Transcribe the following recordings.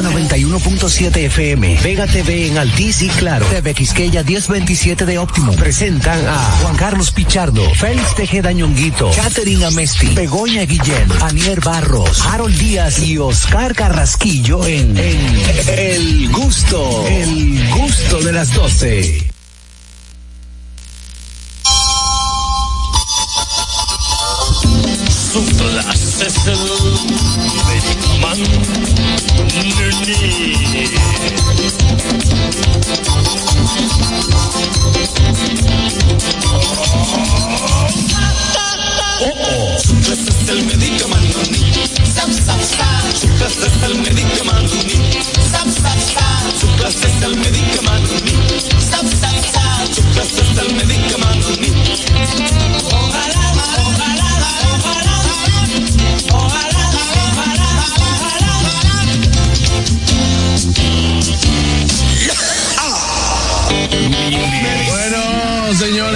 Roca 91.7 FM, Vega TV en Altiz y Claro, TV Quisqueya 1027 de Óptimo. Presentan a Juan Carlos Pichardo, Félix Tejeda Ñonguito, Catherine Amesti, Begoña Guillén, Anier Barros, Harold Díaz y Oscar Carrasquillo en, El Gusto, El Gusto de las 12. Su clase es el medicamento.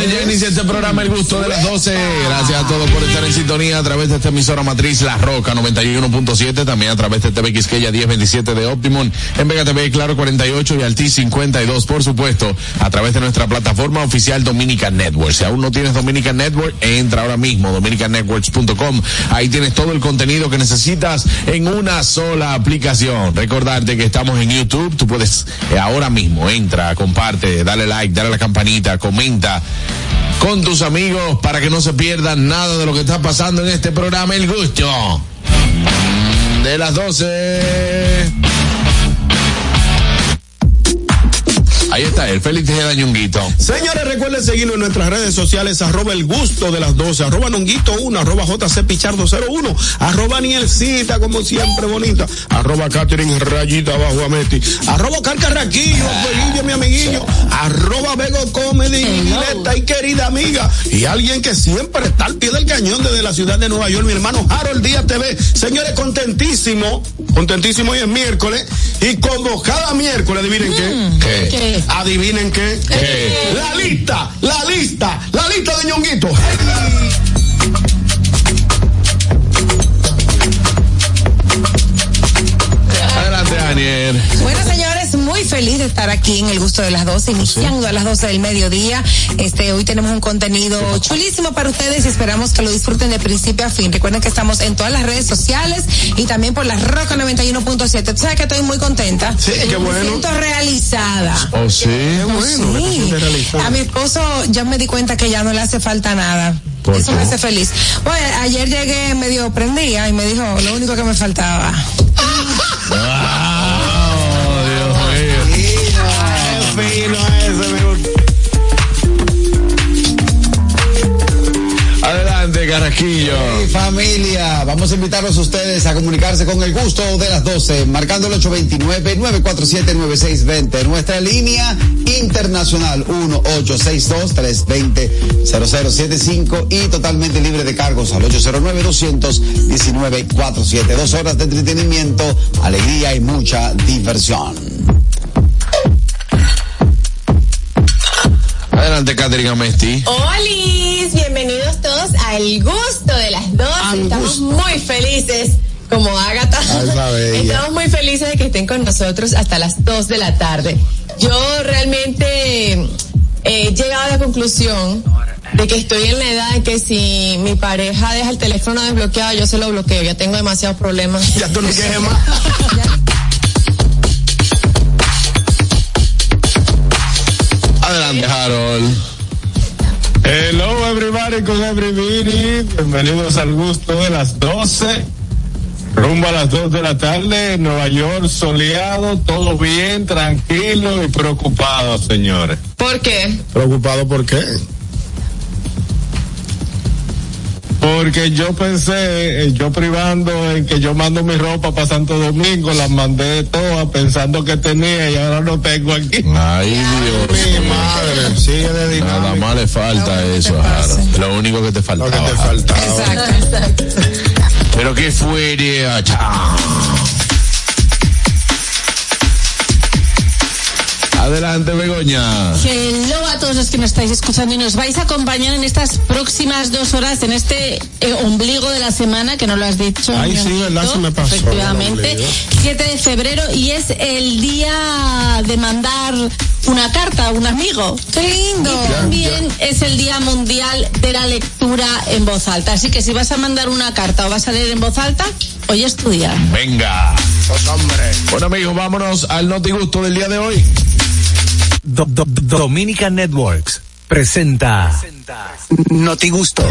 Señores, ya inicia este programa El Gusto de las 12. Gracias a todos por estar en sintonía a través de esta emisora matriz La Roca 91.7, también a través de TV Quisqueya 1027 de Optimum, en Vega TV Claro 48 y Alti 52, por supuesto, a través de nuestra plataforma oficial Dominican Network. Si aún no tienes Dominican Network, entra ahora mismo dominicannetworks.com. Ahí tienes todo el contenido que necesitas en una sola aplicación. Recordarte que estamos en YouTube, tú puedes eh, ahora mismo, entra, comparte, dale like, dale a la campanita, comenta con tus amigos para que no se pierdan nada de lo que está pasando en este programa El Gusto de las 12. Ahí está el Félix Tejeda Ñunguito. Señores, recuerden seguirnos en nuestras redes sociales, arroba el gusto de las 12, arroba nonguito 1, arroba jc pichardo 01, arroba nielcita como siempre bonita, arroba Catherine rayita abajo Ameti, arroba carcarraquillo, Felillo, mi amiguillo, arroba Vego Comedy, y querida amiga, y alguien que siempre está al pie del cañón desde la ciudad de Nueva York, mi hermano Harold Díaz TV. Señores, contentísimo, contentísimo hoy es miércoles, y como cada miércoles, adivinen qué, ¿Qué? Adivinen qué, la lista, la lista, la lista de ñonguito. Muy feliz de estar aquí en el gusto de las 12, iniciando a las 12 del mediodía. Este, hoy tenemos un contenido chulísimo para ustedes y esperamos que lo disfruten de principio a fin. Recuerden que estamos en todas las redes sociales y también por la Roca 91.7. Tú sabes que estoy muy contenta. Sí, qué Me bueno. siento realizada. Oh, sí. bueno, que te Sí. A mi esposo ya me di cuenta que ya no le hace falta nada. ¿Por Eso qué? me hace feliz. Bueno, ayer llegué medio prendida y me dijo lo único que me faltaba. Adelante, Carrasquillo. Hey, familia, vamos a invitarlos a ustedes a comunicarse con el gusto de las 12, marcando el 829-947-9620. Nuestra línea internacional 1862-320-0075 y totalmente libre de cargos al 809-219-47. Dos horas de entretenimiento, alegría y mucha diversión. Adelante, Catherine Amesti. Olis, bienvenidos todos al gusto de las dos. Estamos muy felices, como bella. Estamos muy felices de que estén con nosotros hasta las 2 de la tarde. Yo realmente eh, he llegado a la conclusión de que estoy en la edad en que si mi pareja deja el teléfono desbloqueado, yo se lo bloqueo. Ya tengo demasiados problemas. Ya tú no quieres más. Adelante, Harold. Hello everybody con everybody, bienvenidos al gusto de las 12, rumbo a las 2 de la tarde, Nueva York soleado, todo bien, tranquilo y preocupado, señores. ¿Por qué? ¿Preocupado por qué? Porque yo pensé, eh, yo privando en que yo mando mi ropa para Santo Domingo, las mandé todas pensando que tenía y ahora no tengo aquí. Ay, Dios. Mi madre, sigue de Nada más le falta Lo eso, que. Harold. Lo único que te Lo que faltaba. te faltaba. Exacto. Pero qué fuera. Chao. Adelante, Begoña. Hello a todos los que nos estáis escuchando y nos vais a acompañar en estas próximas dos horas en este eh, ombligo de la semana que no lo has dicho. Ay, sí, ¿verdad? Se me pasó, Efectivamente. el ombligo. 7 de febrero y es el día de mandar una carta a un amigo. ¡Qué lindo! Y también es el Día Mundial de la Lectura en Voz Alta. Así que si vas a mandar una carta o vas a leer en voz alta, hoy es tu día. Venga. Bueno, amigos, vámonos al notigusto del día de hoy. Do- Do- Do- Dominica Networks presenta Notigusto.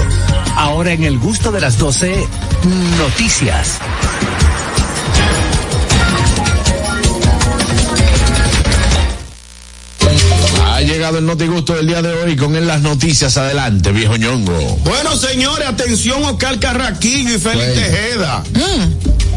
Ahora en el gusto de las 12, noticias. Ha llegado el notigusto del día de hoy con él las noticias. Adelante, viejo ñongo. Bueno, señores, atención Oscar Carraquillo y Félix Tejeda.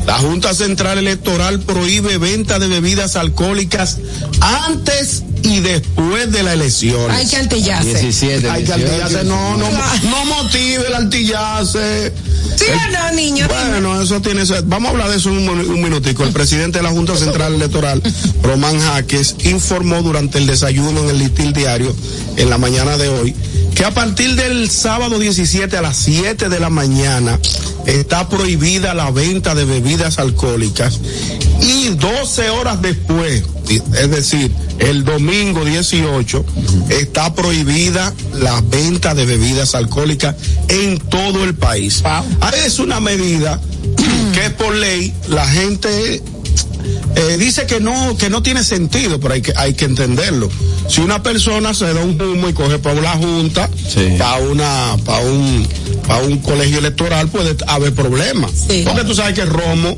La Junta Central Electoral prohíbe venta de bebidas alcohólicas antes y después de la elección. Hay que altillarse. 17, Hay que 18, altillarse, no, no, no motive el altillarse. ¿Sí o no, niño? Bueno, eso tiene. Vamos a hablar de eso en un, un minutico. El presidente de la Junta Central Electoral, Román Jaques, informó durante el desayuno en el Listín Diario en la mañana de hoy que a partir del sábado 17 a las 7 de la mañana está prohibida la venta de bebidas alcohólicas y 12 horas después, es decir, el domingo 18, está prohibida la venta de bebidas alcohólicas en todo el país. Ah, Es una medida que por ley la gente eh, dice que no que no tiene sentido, pero hay que hay que entenderlo. Si una persona se da un humo y coge para una junta, Sí. para una para un para un colegio electoral puede haber problemas. Sí. Porque tú sabes que Romo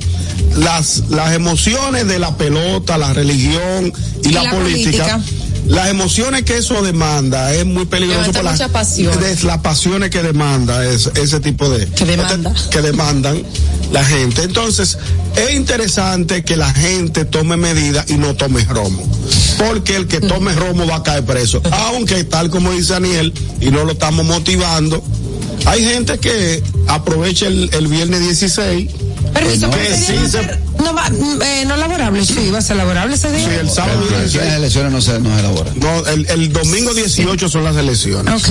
las las emociones de la pelota, la religión y, Y la, la política, política. Las emociones que eso demanda es muy peligroso para mucha pasión. de- las pasiones que demanda es, ese tipo de Que demanda. que demandan la gente. Entonces, es interesante que la gente tome medidas y no tome romo. Porque el que tome romo va a caer preso. Aunque tal como dice Daniel, y no lo estamos motivando, hay gente que aprovecha el, el viernes 16. Permiso, que sí se- no, va- mm, eh, no laborable, sí, va a ser laborable ese día. Sí, el sábado Las 16. elecciones no se, no se elaboran. No, el, el domingo 18 son las elecciones. Ok.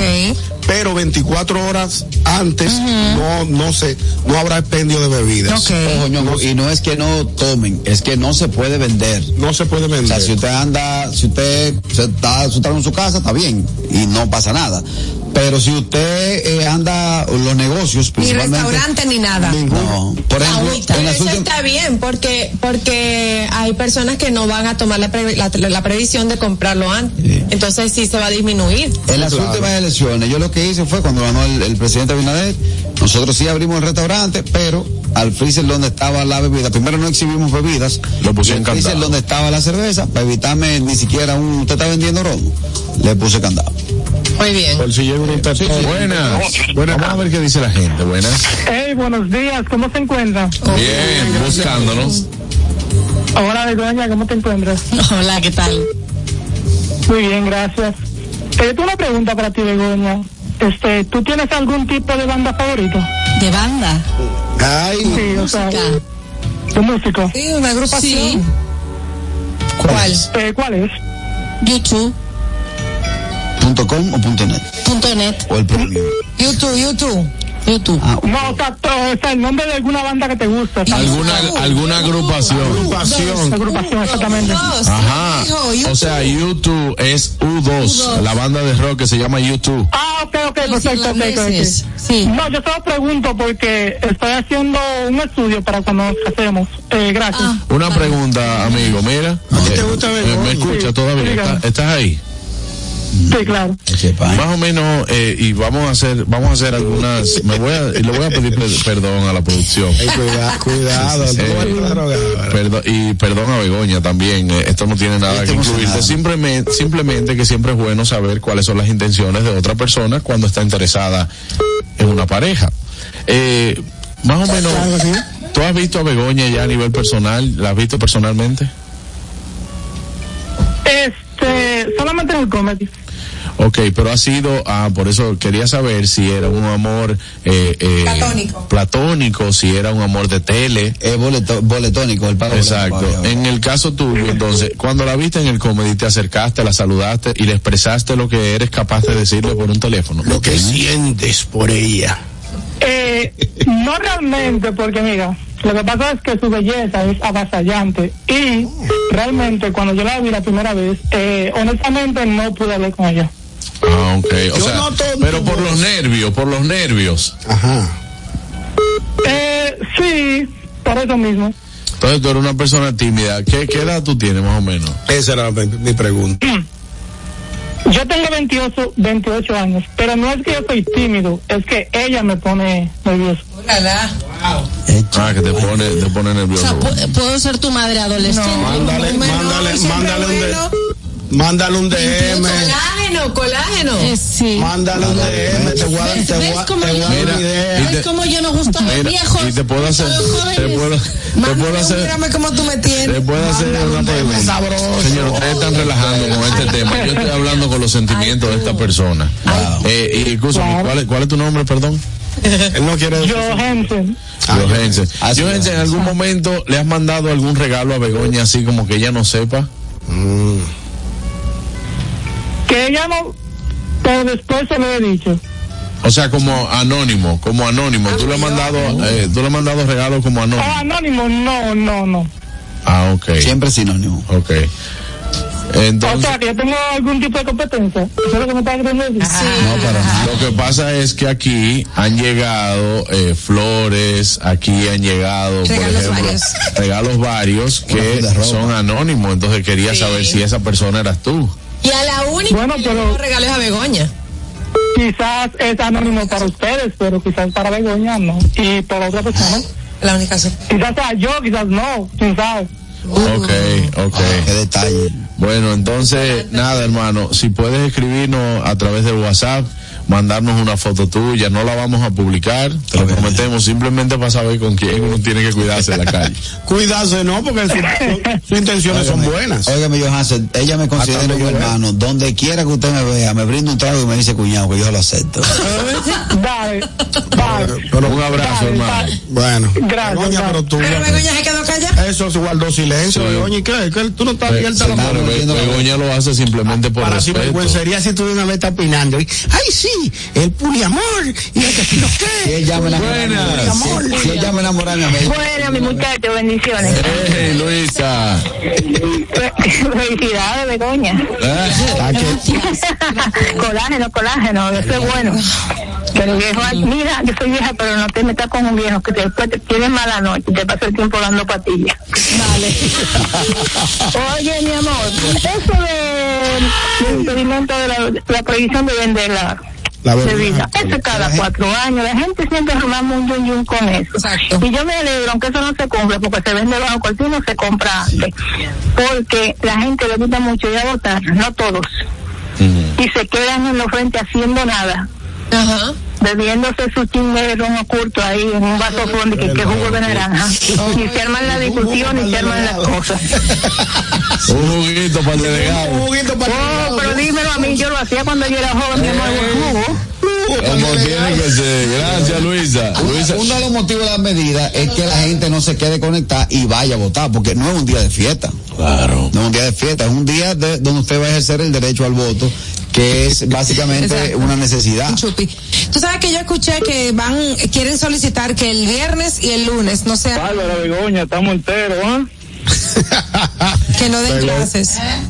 Pero 24 horas antes no, no se, no habrá expendio de bebidas. Ok. Ojo, Ñongo, y no es que no tomen, es que no se puede vender. No se puede O vender. sea, si usted anda, si usted se está, está en su casa, está bien y no pasa nada. Pero si usted eh, anda los negocios, Ni restaurante ni nada. No, por ejemplo, en las Eso últimas. está bien porque porque hay personas que no van a tomar la, pre- la, la previsión de comprarlo antes. Sí. Entonces sí se va a disminuir. En las últimas elecciones, yo lo que hice fue cuando ganó el, el presidente Abinader, nosotros sí abrimos el restaurante, pero al freezer donde estaba la bebida, primero no exhibimos bebidas, Lo puse en freezer donde estaba la cerveza, para evitarme ni siquiera un, usted está vendiendo romo, le puse candado. Muy bien. Por si llega un internet. Buenas. Vamos a ver qué dice la gente. Buenas. Hey, buenos días, ¿cómo se encuentra? Bien, buscándonos. Hola, Begoña, ¿cómo te encuentras? Hola, ¿qué tal? Muy bien, gracias. Eh, tengo una pregunta para ti, Begoña. Este, ¿tú tienes algún tipo de banda favorito? ¿De banda? Ay, Sí, o sea, Música. de músico. Sí, una agrupación. Sí. ¿Cuál? Eh, ¿Cuál es? YouTube. Punto .com o punto .net, Punto net. o el premium. YouTube, YouTube. YouTube. Ah, No, o sea, o sea, el nombre de alguna banda que te gusta. ¿Alguna, alguna agrupación? agrupación. agrupación, exactamente. Dos. Ajá. O sea, YouTube es U2, la banda de rock que se llama YouTube. Ah, ok, ok, perfecto. Sí. No, yo solo pregunto porque estoy haciendo un estudio para cuando nos casemos. Eh, gracias. Ah. Una pregunta, amigo, mira. ¿A ti te gusta Eh, Begoña? ¿Me escucha Sí, todavía? dígame. ¿Estás, estás ahí? Sí, claro. Más o menos, eh, y vamos a hacer, vamos a hacer algunas, me voy a, y le voy a pedir per- perdón a la producción. Ey, cuida- cuidado, Sí, sí, drogada. Perdón, y perdón a Begoña también, eh, esto no tiene nada que incluirte, emocionado. simplemente, simplemente que siempre es bueno saber cuáles son las intenciones de otra persona cuando está interesada en una pareja. Eh, más o menos, ¿tú has visto a Begoña ya a nivel personal? ¿La has visto personalmente? Solamente en el comedy. Ok, pero ha sido, ah, por eso quería saber si era un amor eh, eh, Platónico. platónico, si era un amor de tele. Es boleto- boletónico, el pago. Exacto. boleto. En el caso tuyo, entonces, cuando la viste en el comedy, te acercaste, la saludaste y le expresaste lo que eres capaz de decirle por un teléfono. Lo que sientes por ella. Eh, no realmente, porque mira, lo que pasa es que su belleza es avasallante y realmente cuando yo la vi la primera vez, eh, honestamente no pude hablar con ella. Ah, ok. O Yo sea, pero por los nervios, por los nervios. Ajá. Eh, sí, por eso mismo. Entonces tú eres una persona tímida. ¿Qué, qué edad tú tienes más o menos? Esa era mi, mi pregunta. Yo tengo 28, 28 años, pero no es que yo soy tímido, es que ella me pone nervioso. Ulala. Ah, que te pone, te pone O nervioso. sea, pu- puedo ser tu madre adolescente. Mándale, Bueno, mándale, siempre mándale un, bueno. de- mándale un DM. Colágeno, colágeno. Eh, sí. Mándale un DM. Te voy a te voy ¿Ves a- cómo te voy a yo- dar Mira, una idea. y ¿Ves te- cómo yo nos gustan los Mira, viejos? y te puedo hacer, Los te puedo, te puedo hacer, Mírame cómo tú me te tienes. puedo hacer una pregunta. sabroso. Señor, ustedes están relajando con este tema. Yo estoy hablando con los sentimientos de esta persona. Eh, y escúchame, ¿cuál es, ¿cuál es tu nombre, perdón? Él no quiere decir. Johansen, Johense. así Johense, ¿en algún momento le has mandado algún regalo a Begoña así como que ella no sepa? Que ella no, pero después se lo he dicho. O sea, como anónimo, como anónimo. Tú le has mandado, eh, tú le has mandado regalos como Ah, anónimo. anónimo, no, no, no. Ah, ok. Siempre sinónimo. Ok. O Entonces, sea, que yo tengo algún tipo de competencia. Eso es lo que me está decir. No, para nada. lo que pasa es que aquí han llegado eh, flores, aquí han llegado, por Regalos ejemplo, varios. regalos varios que son anónimos. Entonces quería saber si esa persona eras tú. Y a la única Bueno, que le pero- damos regalos a Begoña. Quizás es anónimo para ustedes, pero quizás para Begoña no. Y para otra persona. La única so- Quizás sea yo, quizás no, quién sabe. Ok, ok. Qué detalle. Bueno, entonces, nada, hermano, si puedes escribirnos a través del WhatsApp, mandarnos una foto tuya, no la vamos a publicar, te lo prometemos, simplemente para saber con quién uno tiene que cuidarse en la calle. Cuidarse, no, porque su- su- sus intenciones son buenas. Óigame, Johansen, ella me considera donde yo hermano. Donde quiera que usted me vea, me brinda un trago y me dice cuñado, que yo lo acepto. Dale, dale. Pero, Un abrazo, Dale, hermano. dale. bueno, Gracias, pero tú. Pero Begoña se quedó callada. Eso se guardó silencio, Sí. Begoña. ¿Y qué? ¿Qué? Tú no estás abierta a la mano. Be- Begoña lo hace simplemente por Para si respeto. vergüencería si tú de una vez estás opinando. Ay, sí, el poliamor. Y el que Si qué. ella me enamora, si, si ella me enamora, mi. Bueno, mi muchacho, bendiciones. Hey, Luisa. Felicidades, Begoña. Ah, que- colágeno, colágeno, eso es bueno. Pero viejo, mira, yo soy vieja, pero no te metas con un viejo que te- después te tiene mala noche y te pasa el tiempo dando patillas. Vale. Oye, mi amor, eso de, del impedimento de la, la prohibición de vender la La bebida, eso es cada cuatro años, la gente siempre armamos un yun yun con eso. Exacto. Y yo me alegro, aunque eso no se compra, porque se vende bajo no se compra antes. Porque la gente le gusta mucho ir a votar, no todos. Y se quedan en los frente haciendo nada, Ajá. Bebiéndose su chingue de ron oculto ahí en un vaso fondo que, que jugo de naranja. Y se arman la discusión y se arman las cosas. Un juguito para el delegado. Un juguito para Oh, pero dímelo a mí, yo lo hacía cuando yo era joven, mi amor, jugo. Como tiene que ser. Gracias, Luisa. Luisa. Uno de los motivos de las medidas es que la gente no se quede conectada y vaya a votar, porque no es un día de fiesta. Claro. No es un día de fiesta, es un día de- donde usted va a ejercer el derecho al voto, que es básicamente Exacto. una necesidad. Un chupi. Tú sabes que yo escuché que van, quieren solicitar que el viernes y el lunes no sea, Bárbara Begoña, estamos enteros, ¿ah? que no den clases.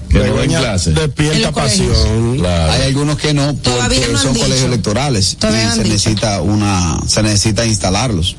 Que no den Begoña clase. En despierta pasión. Claro. Hay algunos que no, Todavía porque no son dicho. colegios electorales Todavía y no se dicho. necesita una, se necesita instalarlos.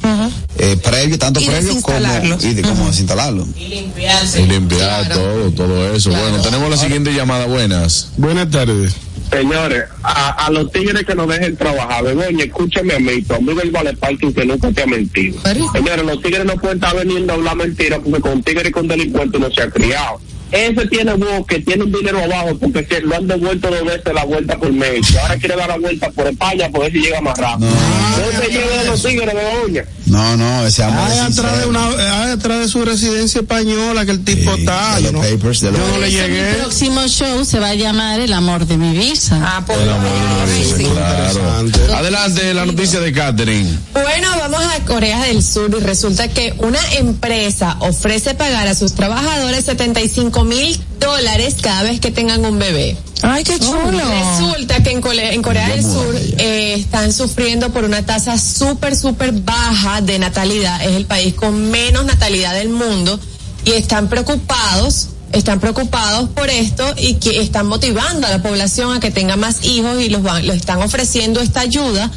Eh, previo, tanto Y previo como, desinstalarlos. y de, como desinstalarlos. Y limpiar todo, todo eso. Bueno, tenemos la siguiente llamada. Buenas. Buenas tardes. Señores, a, a los tigres que nos dejen trabajar, Begoña, escúchame a mí, tu amigo el Vale Parking que nunca te ha mentido. Señores, los tigres no pueden estar veniendo a hablar mentiras porque con tigres y con delincuentes no se ha criado. Ese tiene voz que tiene un dinero abajo porque se lo han devuelto dos veces la vuelta por México. Ahora quiere dar la vuelta por España por ver si llega más rápido. ¿Dónde llegan los tigres, Begoña? No, no, ese amor Hay atrás de una, hay atrás de su residencia española que el tipo Sí, está. de yo los no, papers, de yo los- no le Por llegué. Mi próximo show se va a llamar El amor de mi visa. Ah, pues. El amor de una visa, sí. claro. Adelante, la noticia de Catherine. Bueno, vamos a Corea del Sur y resulta que una empresa ofrece pagar a sus trabajadores 75 mil dólares cada vez que tengan un bebé. Ay, qué chulo. Resulta que en, Corea del Sur eh, están sufriendo por una tasa súper, súper baja de natalidad. Es el país con menos natalidad del mundo y están preocupados, están preocupados por esto y que están motivando a la población a que tenga más hijos y los, van, los están ofreciendo esta ayuda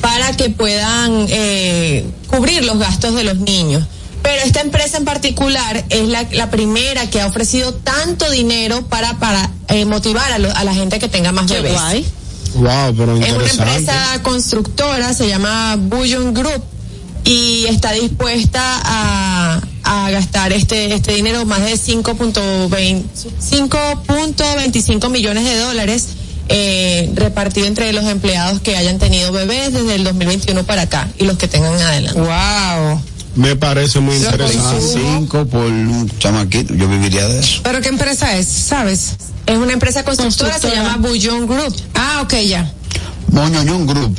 para que puedan eh, cubrir los gastos de los niños. Pero esta empresa en particular es la, la primera que ha ofrecido tanto dinero para, para eh, motivar a, lo- a la gente que tenga más Qué bebés. guay. Wow, pero Es una empresa constructora, se llama Bullion Group y está dispuesta a, a gastar este este dinero más de 5.20 5.25 millones de dólares eh, repartido entre los empleados que hayan tenido bebés desde el 2021 para acá y los que tengan adelante. Wow. Me parece muy interesante. Cinco por un chamaquito, yo viviría de eso. ¿Pero qué empresa es? ¿Sabes? Es una empresa constructora, se Constructora. llama Bullion Group. Ah, ok, ya. Moñoñón Group.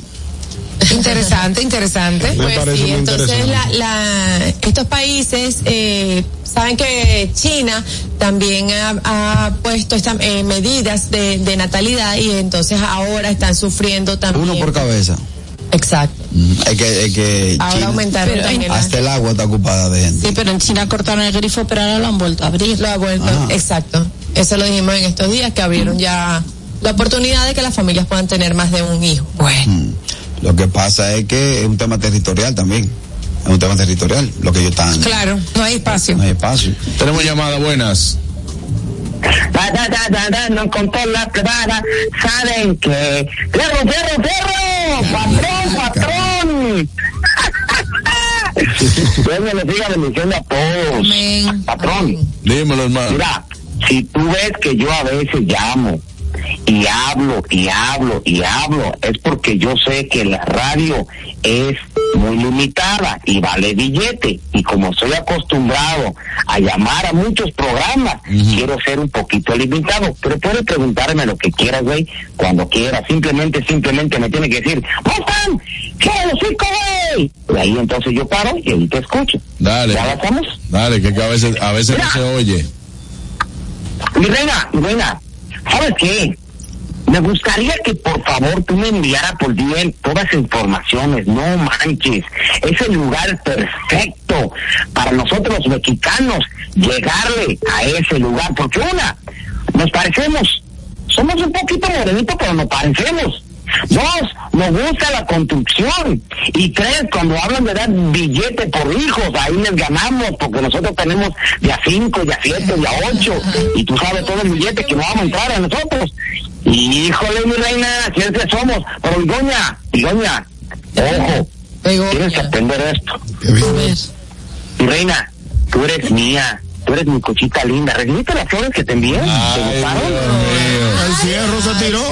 Interesante, interesante. Me Pues parece sí, muy entonces la, la, estos países eh, saben que China también ha, ha puesto estas eh, medidas de, de natalidad y entonces ahora están sufriendo también. Uno por cabeza. Exacto. Es que, es que Ahora China- aumentaron también hasta el agua está ocupada de gente. Sí, pero en China cortaron el grifo, pero ahora lo han vuelto a abrir. lo ha vuelto. Ah. Exacto. Eso lo dijimos en estos días que abrieron ya la oportunidad de que las familias puedan tener más de un hijo. Bueno. Mm. Lo que pasa es que es un tema territorial también. Es un tema territorial, lo que ellos están. Claro, no hay espacio. No hay espacio. Tenemos llamada, buenas. Da, da, da, da, da, no contó la plebada. ¿Saben que ¡Fierro, fierro, fierro! ¡Patrón, patrón! Dios me le siga bendiciendo a todos. Amén. Patrón, Dímelo, hermano. mira, si tú ves que yo a veces llamo y hablo y hablo y hablo, es porque yo sé que la radio es muy limitada y vale billete. Y como soy acostumbrado a llamar a muchos programas, quiero ser un poquito limitado. Pero puedes preguntarme lo que quieras, güey, cuando quieras. Simplemente, simplemente me tiene que decir, ¡Mostan! ¿Qué hocico, güey? Y ahí entonces yo paro y ahí te escucho. Dale. ¿Ya? Dale, que, que a veces, a veces no se oye. Mi reina, mi reina, ¿sabes qué? Me gustaría que por favor tú me enviara por DM todas las informaciones, no manches. Es el lugar perfecto para nosotros los mexicanos llegarle a ese lugar, porque una, nos parecemos, somos un poquito morenitos, pero nos parecemos. Dos, nos gusta la construcción. Y tres, cuando hablan de dar billete por hijos, ahí les ganamos, porque nosotros tenemos de a cinco, de a siete, de a ocho. Y tú sabes todo el billete que nos vamos a entrar a nosotros. Y híjole, mi reina, si es que somos. Pero Igoña, Igoña, ojo, tienes que aprender esto. Mi reina, tú eres mía. Tú eres mi cochita linda. ¿Recibiste las flores que te envié? ¿Te Ay, gustaron? El fierro se tiró.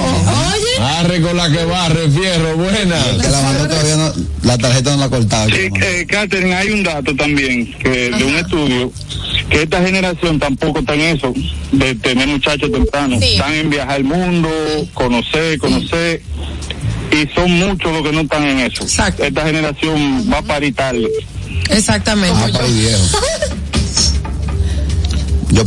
Arre con la que barre, fierro, buena. Que la mandó todavía no, la tarjeta no la ha cortado. Sí, eh, Catherine, hay un dato también que de un estudio que esta generación tampoco está en eso de tener muchachos tempranos. Sí. Están en viajar al mundo, conocer, conocer. Y son muchos los que no están en eso. Exacto. Esta generación va a parir tarde. Exactamente. Ah,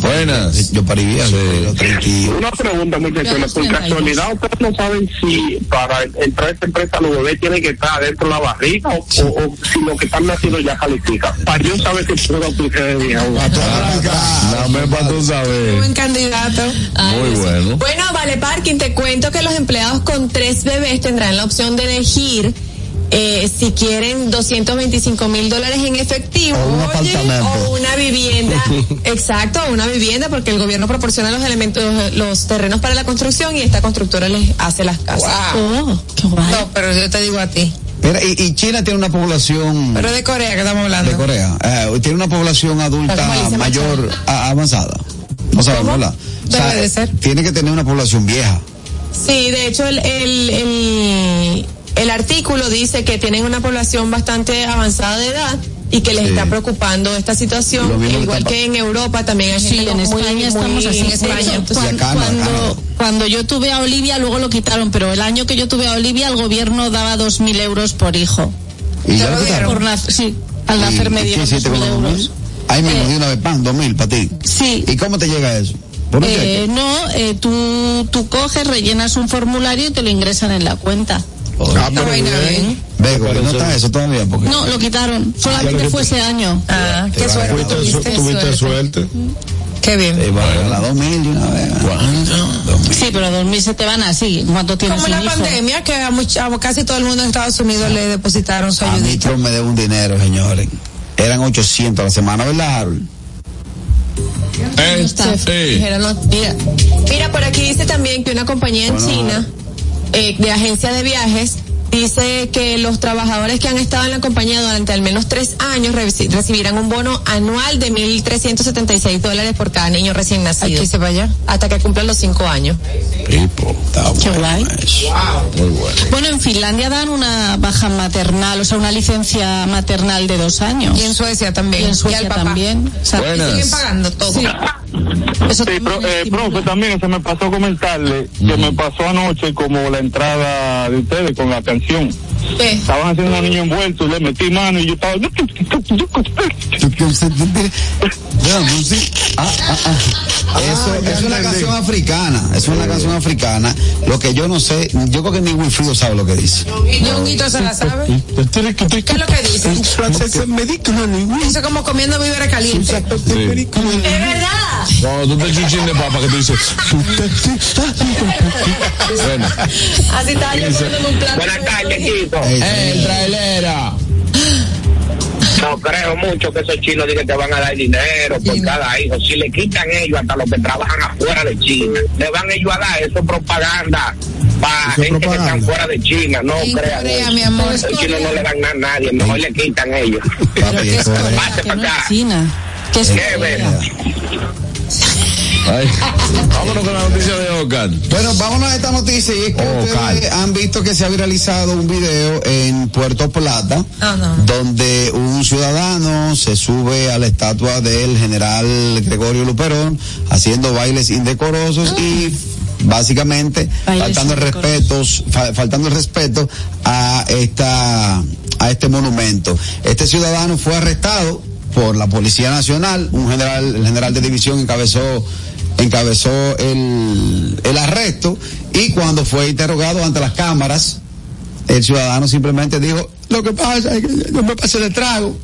Buenas. yo parí viejo. Sí. los 30. Una pregunta, muchachos. Por casualidad, ustedes no saben si para entrar a esta empresa los bebés tienen que estar dentro de la barriga o, o, o si lo que están naciendo ya califica. Para yo saber si puedo aplicar de viejo. Dame para tú saber. Buen candidato. Ay, Muy bueno. Bueno, Vale Parking, te cuento que los empleados con tres bebés tendrán la opción de elegir eh, si quieren 225 mil dólares en efectivo O apartamento. o una vivienda. Exacto, una vivienda porque el gobierno proporciona los elementos, los terrenos para la construcción y esta constructora les hace las casas. Oh, qué guay. No, pero yo te digo a ti. Mira, y, y China tiene una población Pero de Corea que estamos hablando. de Corea. eh, tiene una población adulta mayor a- avanzada. No sabemos, ¿Cómo? ¿verdad? Debe de ser. Tiene que tener una población vieja. Sí, de hecho el, el, el, el artículo dice que tienen una población bastante avanzada de edad y que les Sí. está preocupando esta situación, igual que en Europa también hay Sí, gente en España muy- estamos así. en España. Entonces, acá cuando, acá cuando yo tuve a Olivia, luego lo quitaron, pero el año que yo tuve a Olivia, el gobierno daba 2.000 euros por hijo. Y ya lo. Por sí, al ¿Y- nacer me dieron hiciste con 2.000 los dos euros. mil? Ahí mismo, Eh, de una vez, pan, dos mil para ti. Sí. ¿Y cómo te llega eso? ¿Por un Eh, no, eh, tú, tú coges, rellenas un formulario y te lo ingresan en la cuenta. Ah, pero bien. bien. Que no está eso todavía, porque... No, lo quitaron. Solamente fue ese año. Ah, qué suerte. Tuviste, su- tuviste suerte. suerte. Qué bien. Eh, va a dos mil de una vez. Mil. Sí, pero 2.000 se te van así. ¿Cuánto tienes Como la hijo? pandemia, que a, mucha- a casi todo el mundo en Estados Unidos le depositaron su A mí. Trump me debe un dinero, señores. Eran 800 a la semana, ¿verdad, Harold? Eh, está. sí. Dijeron, no, mira, mira, por aquí dice también que una compañía en Bueno, China, eh, de agencia de viajes, dice que los trabajadores que han estado en la compañía durante al menos tres años reci- recibirán un bono anual de 1.376 dólares por cada niño recién nacido. Aquí se vaya. Hasta que cumplan los cinco años. Qué bueno guay. eso. Muy bueno. Bueno, en Finlandia dan una baja maternal, o sea, una licencia maternal de dos años. Y en Suecia también. Y en al Suecia papá. también. O sea. Siguen pagando todo. Sí. Eso Sí, también pro- eh, es profe, también se me pasó comentarle que me pasó anoche como la entrada de ustedes con la canción. ¿Qué? Estaban haciendo un niño envuelto y le metí mano y yo estaba... Ah, ah, ah. Eso es una canción africana, es una canción africana. Lo que yo no sé, yo creo que ni Wilfrido sabe lo que dice. Ñonguito se la sabe. ¿Qué es lo que dice? Eso es como comiendo víveres calientes. Es verdad. Cuando tú te chichín de papa que tú dices. bueno. Así estaba yo poniéndome un plato. Buenas tardes. Ey, El trailera. No creo mucho que esos chinos digan que te van a dar dinero por cada hijo. Si le quitan ellos hasta los que trabajan afuera de China, le van ellos a dar eso es propaganda para gente que propaganda. están fuera de China. No En crean Corea, eso. mi amor. Los chinos no le dan nada a nadie, mejor le quitan ellos. papi, eso es- Pase Que para no es acá. China. Que es ¿Qué Corea. Ay. Vámonos con la noticia de Ocan. Bueno, vámonos a esta noticia y es que ustedes han visto que se ha viralizado un video en Puerto Plata Ah, no. donde un ciudadano se sube a la estatua del general Gregorio Luperón haciendo bailes indecorosos y básicamente Bailes faltando el respeto, fa- faltando el respeto a esta a este monumento. Este ciudadano fue arrestado por la Policía Nacional, un general, el general de división encabezó encabezó el, el arresto y cuando fue interrogado ante las cámaras, el ciudadano simplemente dijo, lo que pasa es que yo me pasé de trago.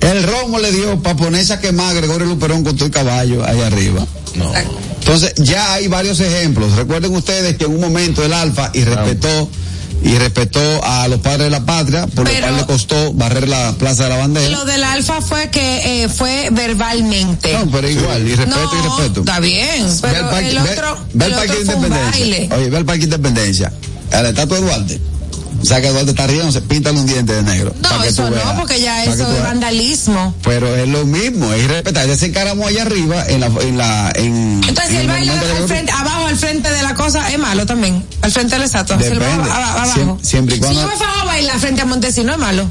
El romo le dio para ponerse a quemar a Gregorio Luperón con todo el caballo ahí arriba. No. Entonces, ya hay varios ejemplos. Recuerden ustedes que en un momento el Alfa y respetó y respetó a los padres de la patria, por Pero- lo cual le costó barrer la Plaza de la Bandera. Lo del alfa fue que eh, fue verbalmente. No, pero igual, y respeto y respeto. Está bien, Ve pero parque- el ve- otro, el Parque otro de fue un Independencia. Oye, ve al Parque de Independencia. A la estatua de Duarte. O sea que Duarte está riendo, se píntale un diente de negro. No, que eso tú no, porque ya eso tú es veas. vandalismo. Pero es lo mismo, es respetar. Ya se encaramó allá arriba en la, en la, en. Entonces, en el baile al frente, abajo, al frente de la cosa, es malo también. Al frente de la estatua. Si abajo. Siem- siempre y cuando- Si yo me fajo a bailar frente a Montesino, es malo.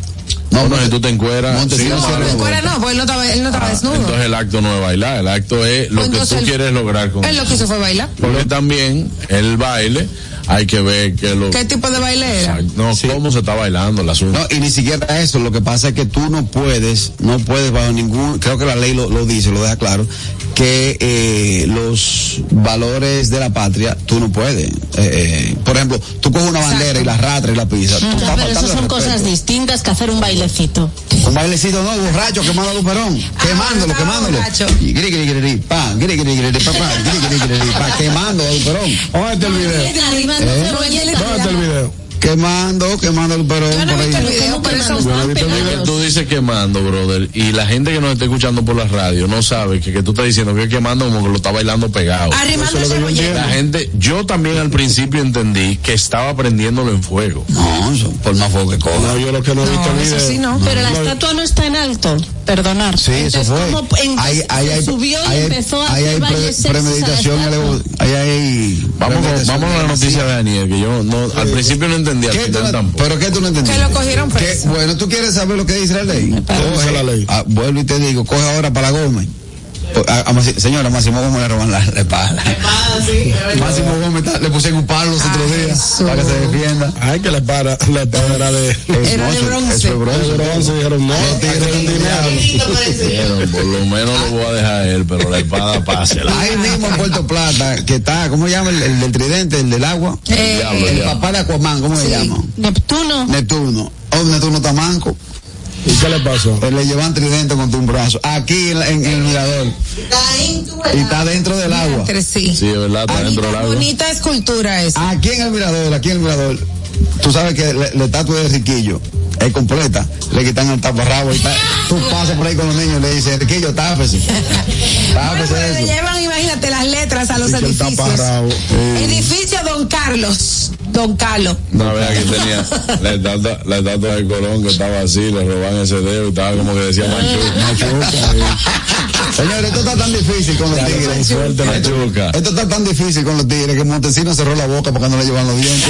No, No, si tú te encueras. Montesino sí, no, No, no, porque él no estaba, él no estaba Ah, desnudo. entonces el acto no es bailar, el acto es lo Pues que tú él- quieres lograr con Él lo que hizo fue bailar. Porque también el baile hay que ver que lo ¿Qué tipo de baile era? no cómo se está bailando el asunto. No, y ni siquiera eso, lo que pasa es que tú no puedes, no puedes bajo ningún, creo que la ley lo, lo dice, lo deja claro, que eh, los valores de la patria, tú no puedes. Eh, eh, por ejemplo, tú coges una bandera y la arrastras y la tú estás pero eso son cosas distintas que hacer un bailecito. Un bailecito no, borracho, quemando a Luperón, quemándolo, estaba quemándolo. gri, gri, pa, gri, gri, gri, gri, pa, pa, gri, gri, gri, gri, pa, quemando a Luperón. ¿Dónde está el video? ¿Eh? cebolletas. ¿Dónde está el video? Quemando, quemando a Luperón Yo no por he visto el ahí. video, ¿Cómo por eso no el pegados. tú dices quemando, brother, y la gente que nos está escuchando por la radio no sabe que, que tú estás diciendo que es quemando como que lo está bailando pegado. Arrimando La cebolleta. gente, yo también al principio entendí que estaba prendiéndolo en fuego. No, Alfonso, por más fuego que coja. No, yo lo que no he visto No, el eso video. sí no. Pero la estatua no está en alto, perdonar. Sí, eso Entonces, fue. como en- Ahí, ahí subió y ahí empezó a ahí hacer hay pre- premeditación. la. Ahí hay Vamos, vamos a la noticia de Daniel, que yo no, al principio no entendía, al ¿Qué tú final no- tampoco. ¿Pero qué tú no entendiste? Que lo cogieron ¿Qué? preso. Bueno, ¿tú quieres saber lo que dice la ley? ¿Qué dice la ley? Ah, vuelvo y te digo, coge ahora para la Gómez. A, a Masi- señora, Máximo Gómez le roban la, la espada. Máximo Gómez le pusieron un palo los otros días para que se defienda. Ay, que la para, la para era de. Era de bronce. Eso es bronce. de bronce, dijeron, no, por lo menos lo voy a dejar él, pero la espada pásela. Ahí mismo en Puerto Plata, que está, ¿cómo se llama? El, el del tridente, el del agua. Eh, Diablo, El papá de Aquaman, ¿cómo se Sí. llama? Neptuno. Neptuno. Oh, Neptuno está manco. ¿Y qué le pasó? Él le llevan tridente con un brazo. Aquí en, en- en el mirador. Y está dentro del agua. Sí. Sí, es verdad, está dentro del agua. Bonita escultura esa. Aquí en el mirador, aquí en el mirador. Tú sabes que la, la estatua de Riquillo es completa. Le quitan el taparrabo y está, tú pasas por ahí con los niños y le dices, Riquillo, tápese. Bueno, Tápese pero le llevan, imagínate, las letras a los que edificios. taparrabo. Edificio Don Carlos. Don Carlos. Una vez aquí tenía la estatua, la estatua de Colón que estaba así, le roban ese dedo y estaba como que decía machuca. Señores, esto está tan difícil con los tigres. Suerte machuca. Esto está tan difícil con los tigres que Montesino cerró la boca porque no le llevan los dientes.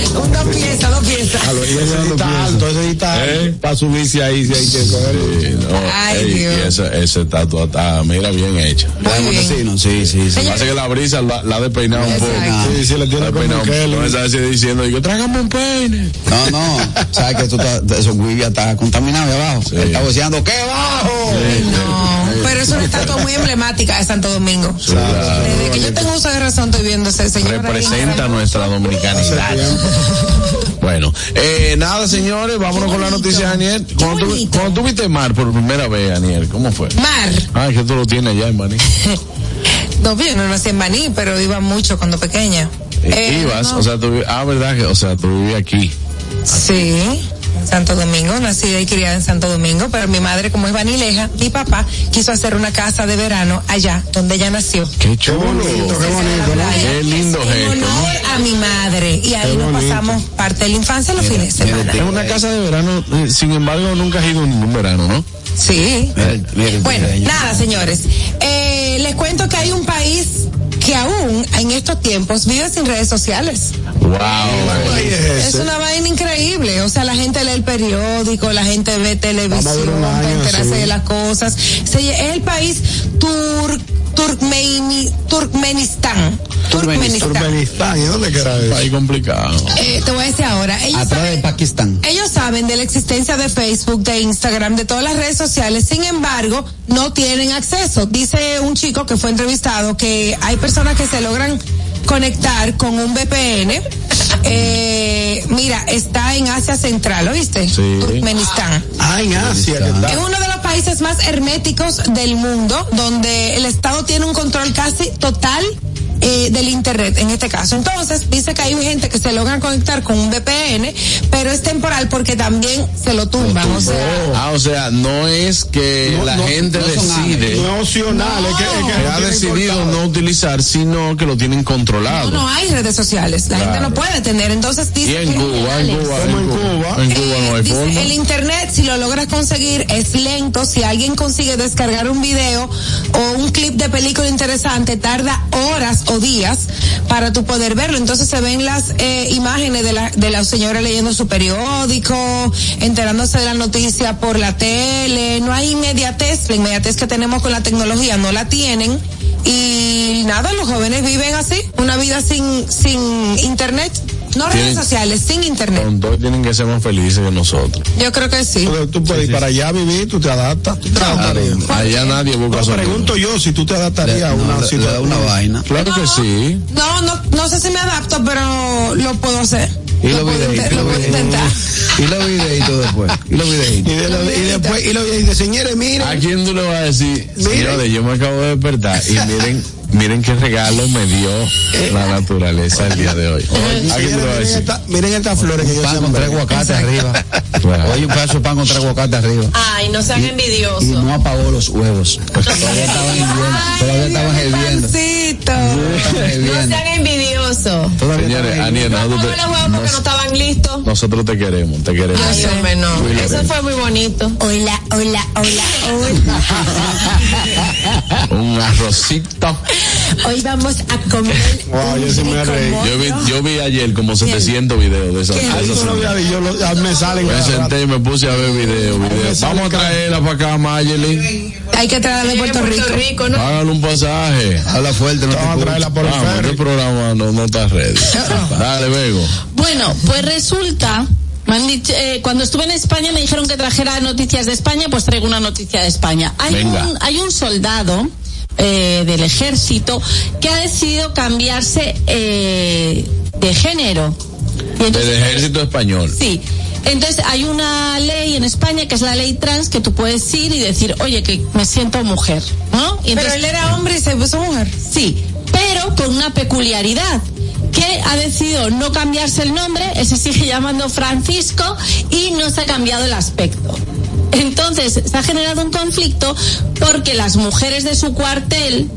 Un dos piezas, dos piezas. A lo- y ese sí está alto, ese sí está ¿Eh? Para subirse ahí, si hay que. Sí, no, Ay, ey, Dios. y esa, esa estatua está, mira, bien hecha. La de. Montesino, sí, sí, sí. Pasa que la brisa la, la ha despeinado un poco. Sí, sí, le La tiene él. No esa vez diciendo, digo, tráigame un peine. No, no, sabes que tú estás- eso Guivia está contaminado ahí abajo. Sí. Está voceando, ¡qué bajo! No, pero es una estatua muy emblemática de Santo Domingo. Desde que yo tengo uso de razón estoy viendo ese señor. ahí. Representa nuestra dominicanidad. Bueno, eh, nada, señores, vámonos con la noticia, Daniel. Cuando, tú, bonito. cuando tú viste mar por primera vez, Daniel, ¿cómo fue? Mar. Ah, que tú lo tienes allá en Maní. No, yo no nací en Maní, pero iba mucho cuando pequeña. Eh, Ibas, no. o sea, tú, ah, verdad que, o sea, tú vivías aquí. Sí, en Santo Domingo, nacida y criada en Santo Domingo, pero mi madre, como es vanileja, mi papá quiso hacer una casa de verano allá, donde ella nació. Qué chulo. bonito, qué bonito, ¿no? Qué lindo En gesto. honor a mi madre. Y ahí nos bonito. pasamos parte de la infancia los fines de semana. Es una casa de verano, eh, sin embargo, nunca has ido ningún verano, ¿no? Sí. Mira, mira el Bueno, nada, señores. Eh, les cuento que hay un país que aún en estos tiempos vive sin redes sociales. Wow. Es una vaina increíble. O sea, la gente lee el periódico, la gente ve televisión para año, enterarse sí. de las cosas. Se- es el país Tur, Turkmeni- Turkmenistán. Turkmenistán. Turkmenistán, ¿y dónde queda eso? Ahí complicado. Eh, te voy a decir ahora. Ellos Atrás de Pakistán. ellos saben de la existencia de Facebook, de Instagram, de todas las redes sociales, sin embargo, no tienen acceso. Dice un chico que fue entrevistado que hay personas que se logran conectar con un VPN. Eh, mira, está en Asia Central, ¿oíste? Sí. Turkmenistán. Ah, en Asia, ¿qué Es uno de los países más herméticos del mundo, donde el Estado tiene un control casi total eh, del Internet, en este caso. Entonces, dice que hay gente que se logran conectar con un VPN, pero es temporal porque también se lo tumban. O sea, Ah, o sea, no es que No, la no, gente decide, No es opcional, es que, es que que no ha decidido cortado. no utilizar, sino que lo tienen controlado. no, no hay redes sociales. La gente no puede tener. Entonces, Y dice en que- Cuba, en Cuba, en en Cuba, Cuba. en Cuba no Eh, hay dice, forma. el internet, si lo logras conseguir, es lento. Si alguien consigue descargar un video o un clip de película interesante, tarda horas o días para tú poder verlo. Entonces se ven las eh, imágenes de la, de la señora leyendo su periódico, enterándose de la noticia por la tele. No hay inmediatez. La inmediatez que tenemos con la tecnología no la tienen. Y nada, los jóvenes viven así, una vida sin, sin internet. No redes sociales, sin internet. Con dos tienen que ser más felices que nosotros. Yo creo que sí. Tú, tú puedes ir para allá a vivir, tú te adaptas. Tú te Claro, adaptarías. allá nadie busca No, pregunto yo si tú te adaptarías a No, una le- le da situación. una vaina. Claro que sí. No, no, no sé si me adapto, pero lo puedo hacer. Y los videitos, y lo los videitos. Y los videitos después. Y los Y, videitos. de lo- y después, y, lo, y de señores, miren. ¿A quién tú le vas a decir, Miren. señores, yo me acabo de despertar y miren, miren qué regalo me dio la naturaleza el día de hoy? ¿A quién tú le vas a Señores, miren, esta- miren estas flores que yo Pan con tres aguacates arriba. Oye, un pedazo de pan con tres aguacates arriba. Ay, no sean Y envidiosos. no apagó los huevos. Todavía estaban hirviendo. Todavía estaban hirviendo. No sean envidiosos. Señores, Aniel, No nosotros pongo los huevos porque no estaban listos. te, nosotros te queremos, te queremos. Ay, hombre, no. Eso fue muy bonito. Hola, hola, hola, hola. Un arrocito. Hoy vamos a comer. Wow, yo sí me reí. Yo vi, yo vi ayer como 700 videos de esa. ¿Qué? de Ahí esa yo lo vi señora. ahí, yo lo- ya me salen. Me senté y me puse a ver video, video. sale Vamos a traerla para acá, Mayeli. Hay que traerla de Puerto Rico. ¿no? Hágale un pasaje. Habla fuerte, no te Vamos a traerla por el Vamos, ferry. este programa no, no está ready. Dale, Bego. Bueno, pues resulta, me han dicho, eh, cuando estuve en España me dijeron que trajera noticias de España, pues traigo una noticia de España. Hay, Venga. un, hay un soldado eh, del ejército que ha decidido cambiarse eh, de género. Entonces- Del ejército español. Sí. Entonces hay una ley en España que es la ley trans que tú puedes ir y decir, oye, que me siento mujer, ¿no? Y Pero él era hombre y se puso mujer. Sí, pero con una peculiaridad que ha decidido no cambiarse el nombre, él se sigue llamando Francisco y no se ha cambiado el aspecto. Entonces, se ha generado un conflicto porque las mujeres de su cuartel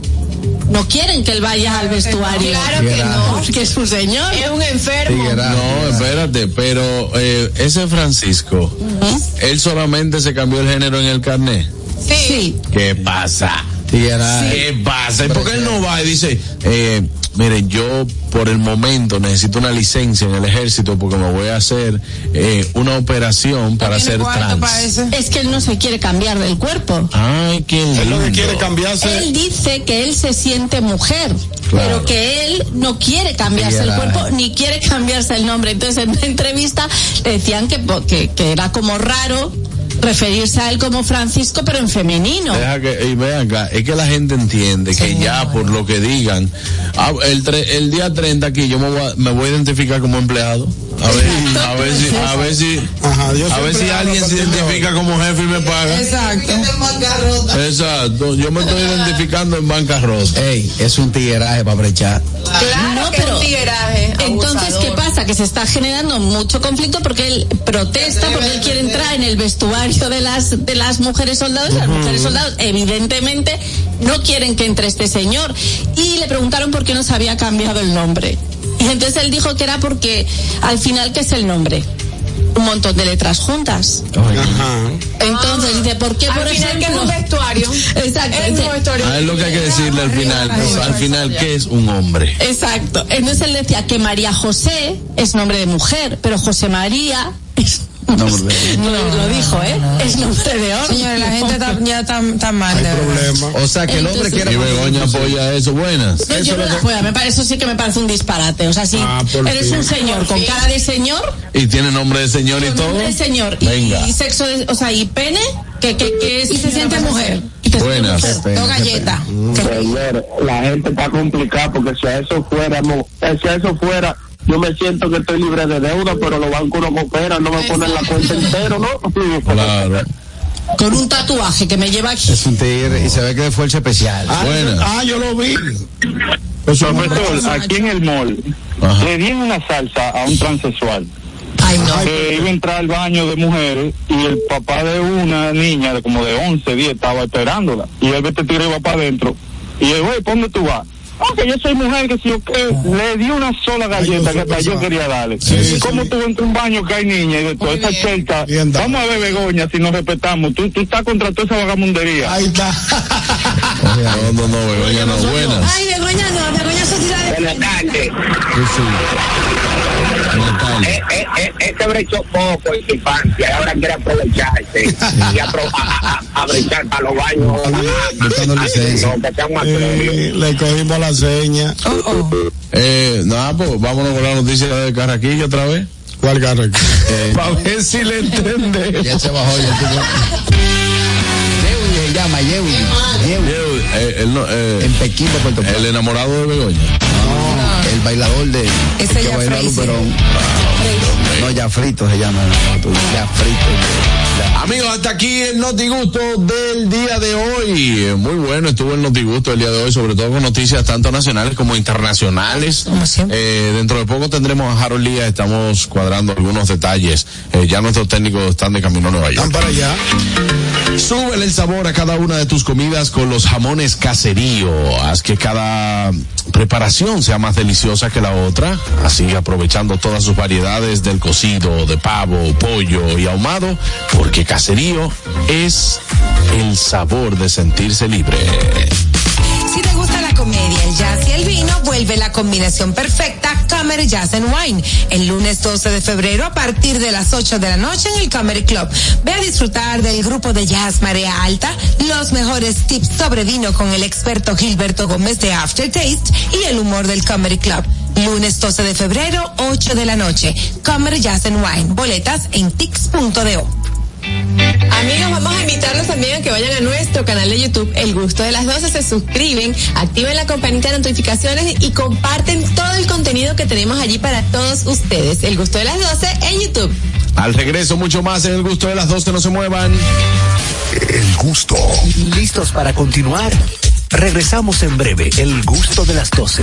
no quieren que él vaya al vestuario. Claro que no. Porque es un señor. Es un enfermo. No, espérate, pero eh, ese Francisco, él solamente se cambió el género en el carnet. Sí. ¿Qué pasa? Tiguera. ¿Qué pasa? ¿Y por qué él no va y dice, eh, mire, yo por el momento necesito una licencia en el ejército porque me voy a hacer eh, una operación para ¿Tiene ser trans? para? Es que él no se quiere cambiar del cuerpo. Ay, qué Él lo que lindo. quiere cambiarse. Él dice que él se siente mujer, Claro. pero que él no quiere cambiarse el cuerpo ni quiere cambiarse el nombre. Entonces en una entrevista le decían que, que, que era como raro referirse a él como Francisco, pero en femenino. Deja que, y vean acá, es que la gente entiende que ya por lo que digan, ah, el, tre- el día 30 aquí yo me voy, a, me voy a identificar como empleado. A ver, a ver si, a ver si, Ajá, yo a ver si alguien se identifica como jefe y me paga. Exacto. Exacto, yo me estoy identificando en bancarrota. Ey, es un tigueraje para brechar. Claro No, que es pero- un tigueraje. Entonces, ¿qué pasa? Que se está generando mucho conflicto porque él protesta, porque él quiere entrar en el vestuario de las, de las mujeres soldados. y Las mujeres soldados, evidentemente, no quieren que entre este señor. Y le preguntaron por qué no se había cambiado el nombre. Y entonces él dijo que era porque, al final, ¿qué es el nombre? Un montón de letras juntas. Ajá. Entonces dice, ¿por qué, Al por final, que es ejemplo? un vestuario. Exacto. Es un vestuario. Ah, es lo que hay que decirle al final, al final, ¿qué es un hombre? Exacto. Entonces él decía que María José es nombre de mujer, pero José María es Nombre de- No, lo dijo, ¿eh? Es nombre de hombre. Señores, la gente está, ya está, está mal. Hay de problema. O sea, que el hombre quiere. Y Begoña apoya eso, buenas. No, yo no la apoyo, me parece, eso sí que me parece un disparate. O sea, si Ah, eres fin. un señor con cara de señor, Y tiene nombre de señor y todo. nombre de señor y, Venga. y sexo, de- o sea, y pene, que, que, que es, Y se siente mujer. Y Buenas. Dos galletas. Señor, la gente está complicada porque si a eso fuéramos, eh, si a eso fuera, yo me siento que estoy libre de deuda, pero los bancos no cooperan, no me ponen la cuenta entero, ¿no? Claro. Con un tatuaje que me lleva aquí. Es un tigre y se ve que es fuerza especial. Ah, Buenas. ah, yo lo vi. Profesor, aquí en el mall Ajá. le dieron una salsa a un transexual Ay, no. que iba a entrar al baño de mujeres y el papá de una niña de como de 11, 10 estaba esperándola y él vete tiro iba para adentro y él, güey, ¿por dónde tú vas? Que yo soy mujer, que si yo qué, le di una sola galleta que hasta yo quería darle. Sí, ¿Cómo sí. tú entras un baño que hay niña y de toda esa dado. Vamos a ver, Begoña, si nos respetamos. Tú, tú estás contra toda esa vagamundería. Ahí está. No, no, no, Begoña no, buenas. Ay, Begoña no, Begoña Sociedad Buenas tardes. Sí, sí. Buenas tardes. Eh, eh, eh, este brechó poco en su infancia y ahora quiere aprovecharse y apro a, a, a brechar para los baños. Buscando licencia. Eh, le cogimos la seña. Oh, oh. Eh, nada, pues vámonos con la noticia de Carraquillo otra vez. ¿Cuál carro? Para ver si le entendemos. Ya se bajó, ya tuvo. Yehui se llama, Yehui. Yehui. Eh, él no, eh, En Pekín, de Puerto Plata. el enamorado de Begoña. No, el bailador de. Ese que ya baila. Luperón. No, ya frito se llama. Ya frito. Ya. Amigos, hasta aquí el Notigusto del día de hoy. Muy bueno estuvo el Notigusto del día de hoy, sobre todo con noticias tanto nacionales como internacionales. Como siempre. Eh, dentro de poco tendremos a Harold Lía, estamos cuadrando algunos detalles. Eh, ya nuestros técnicos están de camino a Nueva York. Están para allá. Súbele el sabor a cada una de tus comidas con los jamones caserío. Haz que cada preparación sea más deliciosa que la otra, así aprovechando todas sus variedades del cocido, de pavo, pollo y ahumado, porque Caserío es el sabor de sentirse libre. Si te gusta la comedia, el jazz y el vino, vuelve la combinación perfecta Comedy Jazz and Wine. El lunes 12 de febrero a partir de las 8 de la noche en el Comedy Club. Ve a disfrutar del grupo de jazz Marea Alta, los mejores tips sobre vino con el experto Gilberto Gómez de Aftertaste y el humor del Comedy Club. Lunes 12 de febrero, 8 de la noche. Comedy Jazz and Wine. Boletas en tix.do. Amigos, vamos a invitarlos también a que vayan a nuestro canal de YouTube, El Gusto de las 12, se suscriben, activen la campanita de notificaciones y comparten todo el contenido que tenemos allí para todos ustedes. El Gusto de las 12 en YouTube. Al regreso, mucho más en el gusto de las 12, no se muevan. El gusto. ¿Listos para continuar? Regresamos en breve, el gusto de las 12.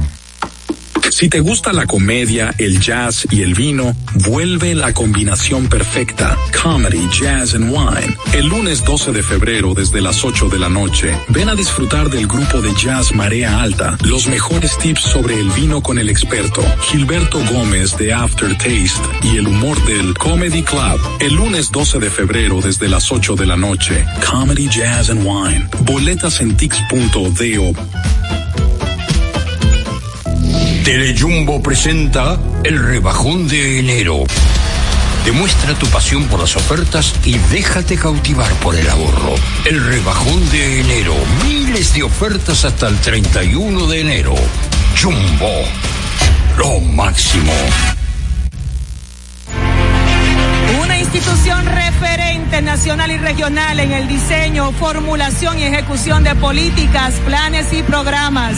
Si te gusta la comedia, el jazz y el vino, vuelve la combinación perfecta. Comedy, Jazz and Wine. El lunes 12 de febrero desde las 8 de la noche, ven a disfrutar del grupo de jazz Marea Alta. Los mejores tips sobre el vino con el experto Gilberto Gómez de Aftertaste y el humor del Comedy Club. El lunes 12 de febrero desde las 8 de la noche. Comedy, Jazz and Wine. Boletas en tix.do. Telejumbo presenta el rebajón de enero. Demuestra tu pasión por las ofertas y déjate cautivar por el ahorro. El rebajón de enero. Miles de ofertas hasta el 31 de enero. Jumbo. Lo máximo. Una institución referente nacional y regional en el diseño, formulación y ejecución de políticas, planes y programas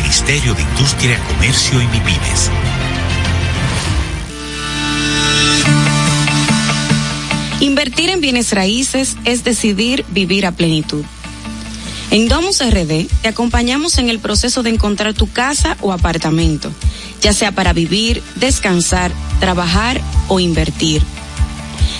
Ministerio de Industria, Comercio y MIPIMES. Invertir en bienes raíces es decidir vivir a plenitud. En Domus RD te acompañamos en el proceso de encontrar tu casa o apartamento, ya sea para vivir, descansar, trabajar o invertir.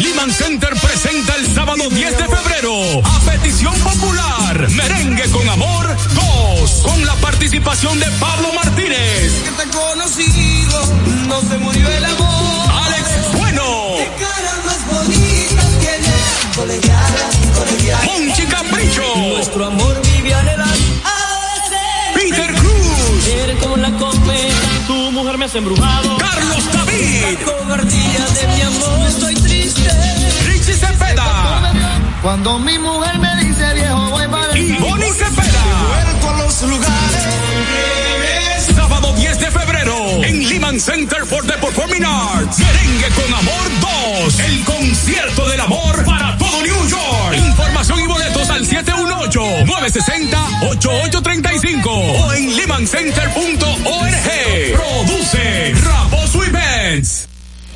Lehman Center presenta el sábado 10 de febrero a petición popular Merengue con amor 2 con la participación de Pablo Martínez. Que te conocido, no se murió el amor. Alex Bueno. Qué caras más bonitas tienes, colegiala, colegiala. Monchi Capricho. Nuestro amor vive anhelando. Peter Cruz. Eres como la cometa, tu mujer me has embrujado. Carlos David. La cobardía de mi amor, estoy. Richie Cepeda. Cuando mi mujer me dice viejo, voy para Y Bonnie Cepeda. Vuelto a los lugares. Sábado 10 de febrero en Lehman Center for the Performing Arts. Merengue con Amor 2. El concierto del amor para todo New York. Información y boletos al 718-960-8835 o en lehmancenter.org. Produce Events.